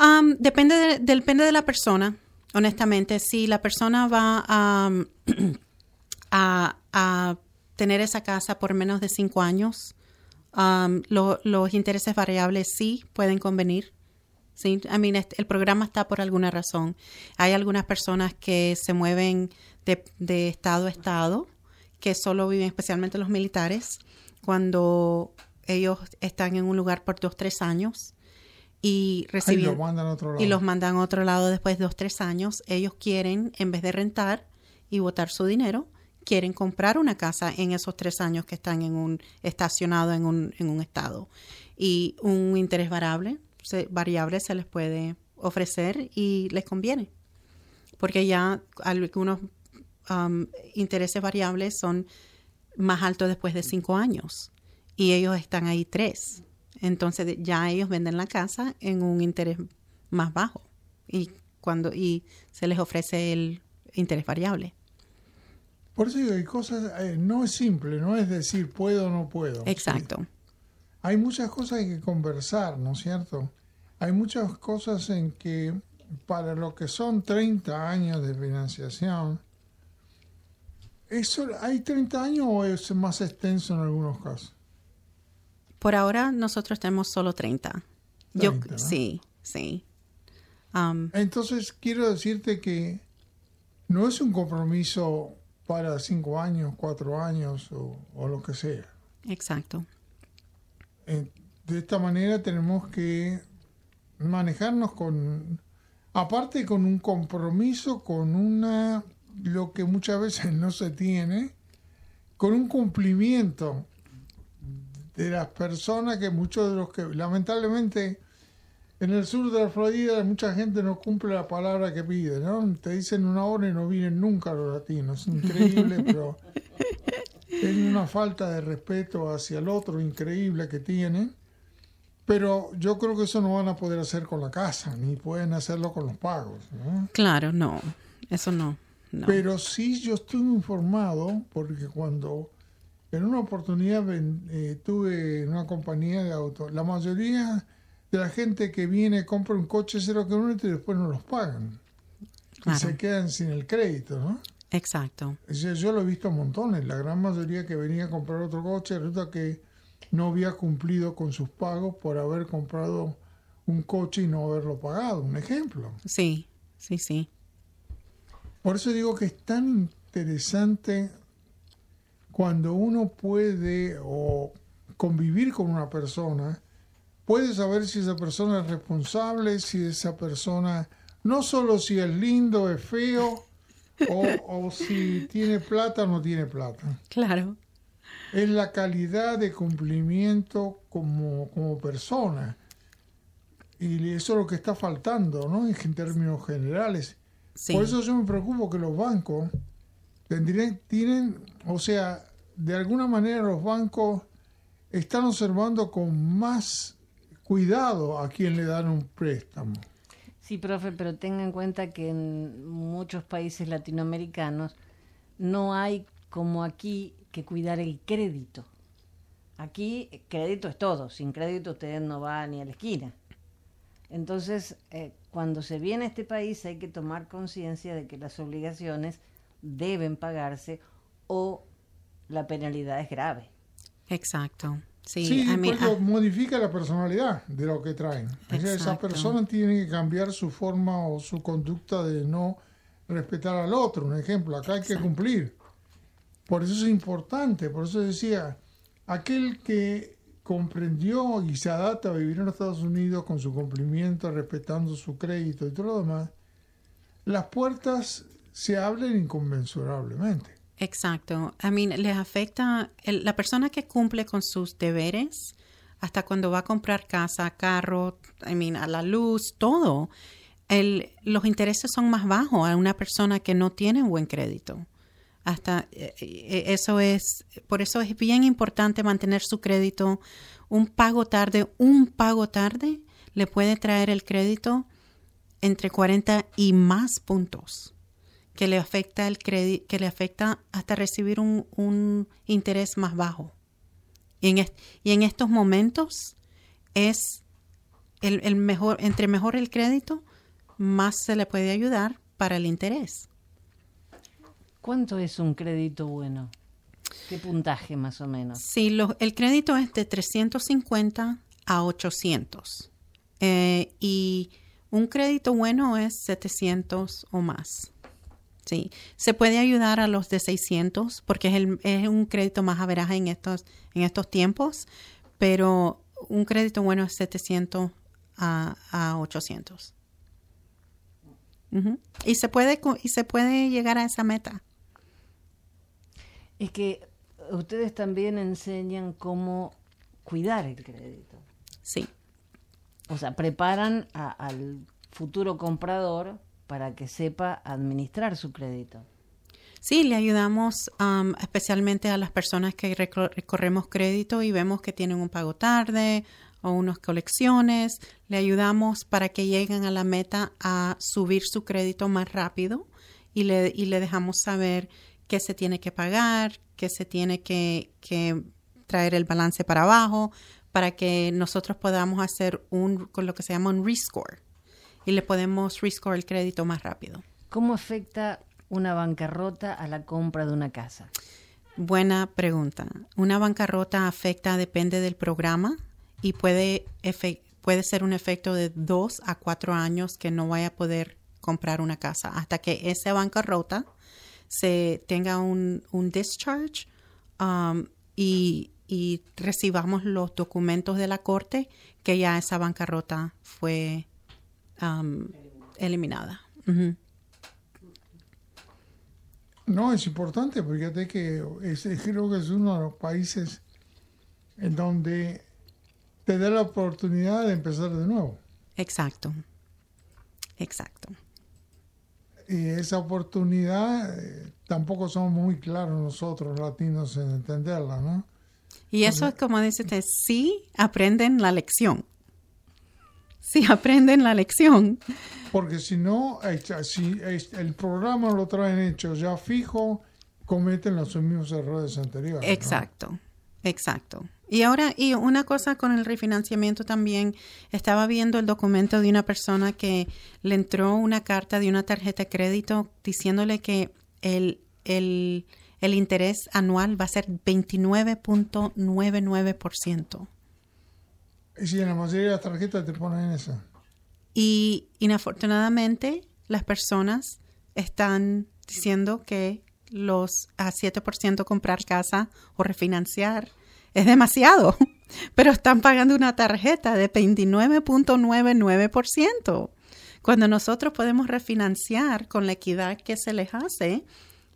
Um, depende, de, depende de la persona, honestamente. Si la persona va a, [CLEARS THROAT] a, a tener esa casa por menos de cinco años, um, lo- los intereses variables sí pueden convenir. Sí, I mean, el programa está por alguna razón. Hay algunas personas que se mueven de, de estado a estado, que solo viven, especialmente los militares, cuando ellos están en un lugar por dos, tres años y reciben lo mandan a otro lado. y los mandan a otro lado después de dos, tres años. Ellos quieren, en vez de rentar y botar su dinero, quieren comprar una casa en esos tres años que están en un estacionado en un, en un estado. Y un interés variable, se, variable se les puede ofrecer y les conviene. Porque ya algunos um, intereses variables son más altos después de cinco años y ellos están ahí tres. Entonces ya ellos venden la casa en un interés más bajo y cuando y se les ofrece el interés variable. Por eso digo, hay cosas, eh, no es simple, no es decir puedo o no puedo. Exacto. Hay muchas cosas que conversar, ¿no es cierto? Hay muchas cosas en que para lo que son 30 años de financiación, ¿eso, ¿hay 30 años o es más extenso en algunos casos? Por ahora nosotros tenemos solo 30. Yo 30, ¿no? sí, sí. Um, Entonces quiero decirte que no es un compromiso para 5 años, 4 años o, o lo que sea. exacto. Eh, de esta manera tenemos que manejarnos con, aparte con un compromiso, con una, lo que muchas veces [LAUGHS] no se tiene, con un cumplimiento de las personas que muchos de los que lamentablemente en el sur de la Florida mucha gente no cumple la palabra que pide, ¿no? Te dicen una hora y no vienen nunca los latinos, increíble, [LAUGHS] pero es una falta de respeto hacia el otro increíble que tienen. Pero yo creo que eso no van a poder hacer con la casa, ni pueden hacerlo con los pagos. ¿no? Claro, no. Eso no. no. Pero sí yo estoy informado porque cuando en una oportunidad eh, tuve una compañía de auto, la mayoría de la gente que viene compra un coche cero kilómetros y después no los pagan. Claro. Y se quedan sin el crédito, ¿no? Exacto. Sea, yo lo he visto montones. La gran mayoría que venía a comprar otro coche resulta que no había cumplido con sus pagos por haber comprado un coche y no haberlo pagado, un ejemplo. Sí, sí, sí. Por eso digo que es tan interesante cuando uno puede o convivir con una persona, puede saber si esa persona es responsable, si esa persona, no solo si es lindo, es feo, o, o si tiene plata o no tiene plata. Claro. Es la calidad de cumplimiento como, como persona. Y eso es lo que está faltando, ¿no? En términos generales. Sí. Por eso yo me preocupo que los bancos tendrían, tienen, o sea, de alguna manera los bancos están observando con más cuidado a quien le dan un préstamo. Sí, profe, pero tenga en cuenta que en muchos países latinoamericanos no hay como aquí que cuidar el crédito. Aquí crédito es todo, sin crédito usted no va ni a la esquina. Entonces, eh, cuando se viene a este país hay que tomar conciencia de que las obligaciones deben pagarse o la penalidad es grave. Exacto. Sí, Sí, mean, porque ah, modifica la personalidad de lo que traen. O sea, esa persona tiene que cambiar su forma o su conducta de no respetar al otro. Un ejemplo, acá hay que cumplir. Por eso es importante, por eso decía, aquel que comprendió y se adapta a vivir en los Estados Unidos con su cumplimiento, respetando su crédito y todo lo demás, las puertas se abren inconmensurablemente. Exacto. I mean, les afecta la persona que cumple con sus deberes hasta cuando va a comprar casa, carro, I mean, a la luz, todo. El, los intereses son más bajos a una persona que no tiene buen crédito. Hasta eh, eh, eso es, por eso es bien importante mantener su crédito. Un pago tarde, un pago tarde le puede traer el crédito entre 40 y más puntos que le afecta el crédito, que le afecta hasta recibir un, un interés más bajo. Y en, y en estos momentos es el, el mejor, entre mejor el crédito, más se le puede ayudar para el interés. ¿Cuánto es un crédito bueno? ¿Qué puntaje más o menos? Sí, lo- el crédito es de 350 a 800. Eh, y un crédito bueno es 700 o más. Sí, se puede ayudar a los de 600 porque es, el, es un crédito más averaje en estos, en estos tiempos, pero un crédito bueno es 700 a, a 800. Ujú. Y se puede y se puede llegar a esa meta. Es que ustedes también enseñan cómo cuidar el crédito. Sí. O sea, preparan a- al futuro comprador para que sepa administrar su crédito. Sí, le ayudamos am, especialmente a las personas que recor- recorremos crédito y vemos que tienen un pago tarde o unas colecciones. Le ayudamos para que lleguen a la meta a subir su crédito más rápido y le, y le dejamos saber qué se tiene que pagar, qué se tiene que, que traer el balance para abajo para que nosotros podamos hacer un, con lo que se llama un rescore y le podemos rescore el crédito más rápido. ¿Cómo afecta una bancarrota a la compra de una casa? Buena pregunta. Una bancarrota afecta, depende del programa y puede, puede ser un efecto de dos a cuatro años que no vaya a poder comprar una casa hasta que esa bancarrota se tenga un, un discharge um, y, y recibamos los documentos de la corte que ya esa bancarrota fue um, eliminada. No, es importante porque fíjate que es- creo que es uno de los países en donde te da la oportunidad de empezar de nuevo. Exacto. Exacto. Y esa oportunidad eh, tampoco somos muy claros nosotros latinos en entenderla, ¿no? Y eso es como dice usted, sí aprenden la lección. Sí aprenden la lección. Porque si no, si el programa lo traen hecho ya fijo, cometen los mismos errores anteriores. ¿no? Exacto, exacto. Y ahora, y una cosa con el refinanciamiento también, estaba viendo el documento de una persona que le entró una carta de una tarjeta de crédito diciéndole que el, el, el interés anual va a ser 29.99%. Sí, en la mayoría de las tarjetas te ponen eso. Y inafortunadamente las personas están diciendo que los a 7% comprar casa o refinanciar es demasiado, [LAUGHS] pero están pagando una tarjeta de 29.99%. Cuando nosotros podemos refinanciar con la equidad que se les hace,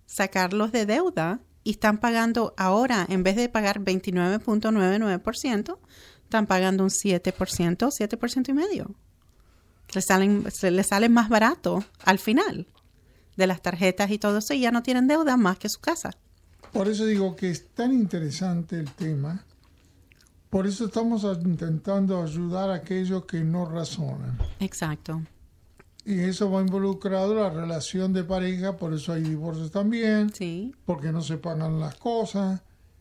sacarlos de deuda y están pagando ahora, en vez de pagar 29.99%, están pagando un 7%, 7% y medio. Le salen, se les sale más barato al final de las tarjetas y todo eso y ya no tienen deuda más que su casa. Por eso digo que es tan interesante el tema. Por eso estamos intentando ayudar a aquellos que no razonan. Exacto. Y eso va involucrado la relación de pareja, por eso hay divorcios también, Sí, porque no se pagan las cosas.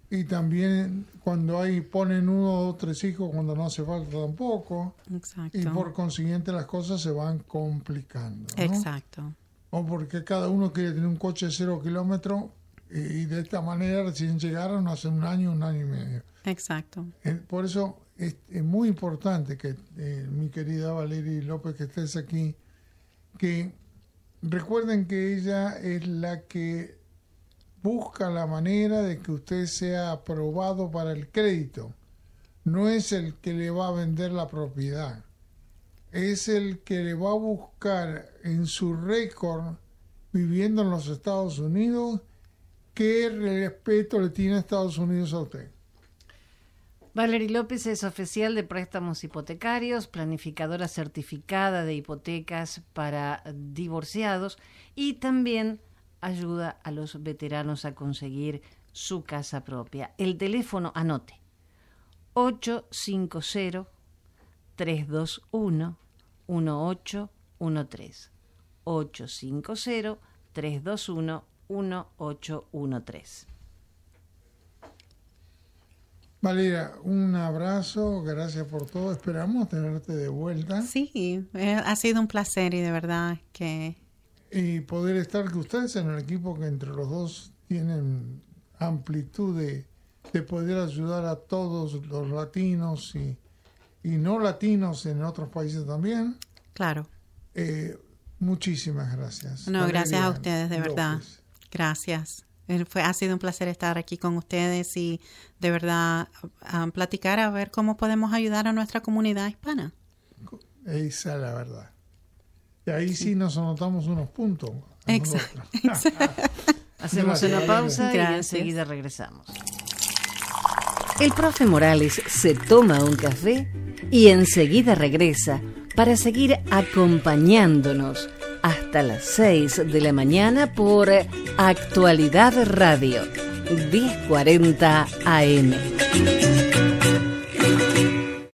Y también cuando hay ponen uno o tres hijos cuando no hace falta tampoco. exacto. Y por consiguiente las cosas se van complicando. ¿no? Exacto. O porque cada uno quiere tener un coche de cero kilómetros eh, y de esta manera recién llegaron hace un año, un año y medio. Exacto. Eh, Por eso es, es muy importante que eh, mi querida Valeria López que estés aquí, que recuerden que ella es la que busca la manera de que usted sea aprobado para el crédito. No es el que le va a vender la propiedad. Es el que le va a buscar en su récord viviendo en los Estados Unidos qué respeto le tiene a Estados Unidos a usted. Valerie López es oficial de préstamos hipotecarios, planificadora certificada de hipotecas para divorciados y también ayuda a los veteranos a conseguir su casa propia. El teléfono, anote, 850 321 1813. 850 321 1813. Valeria, un abrazo, gracias por todo. Esperamos tenerte de vuelta Sí, eh, ha sido un placer y de verdad que y poder estar con ustedes en el equipo que entre los dos tienen amplitud de, de poder ayudar a todos los latinos y, y no latinos en otros países también. Claro. Eh, muchísimas gracias. No, gracias a ustedes, de verdad. López. Gracias. Eh, Fue, ha sido un placer estar aquí con ustedes y de verdad platicar a ver cómo podemos ayudar a nuestra comunidad hispana. Esa es la verdad. Y ahí sí, nos anotamos unos puntos. Exacto. [LAUGHS] Hacemos una pausa y enseguida regresamos. El profe Morales se toma un café y enseguida regresa para seguir acompañándonos hasta las 6 de la mañana por Actualidad Radio 1040 AM.